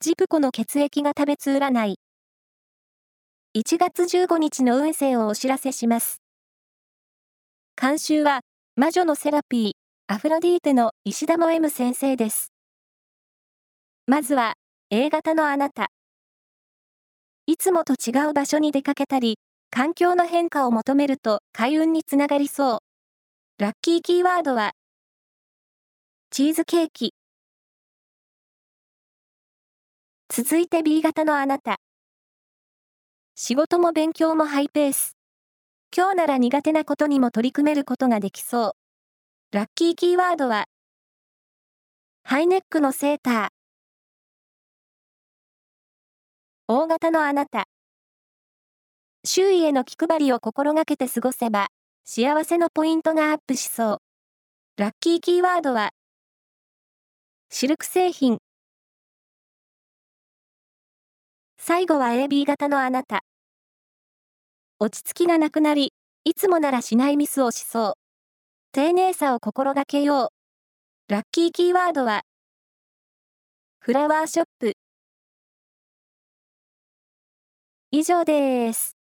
ジプコの血液が食べつ占い。1月15日の運勢をお知らせします。監修は、魔女のセラピー、アフロディーテの石田も M 先生です。まずは、A 型のあなた。いつもと違う場所に出かけたり、環境の変化を求めると開運につながりそう。ラッキーキーワードは、チーズケーキ。続いて B 型のあなた。仕事も勉強もハイペース。今日なら苦手なことにも取り組めることができそう。ラッキーキーワードは、ハイネックのセーター。大型のあなた。周囲への気配りを心がけて過ごせば、幸せのポイントがアップしそう。ラッキーキーワードは、シルク製品。最後は AB 型のあなた。落ち着きがなくなり、いつもならしないミスをしそう。丁寧さを心がけよう。ラッキーキーワードは、フラワーショップ。以上です。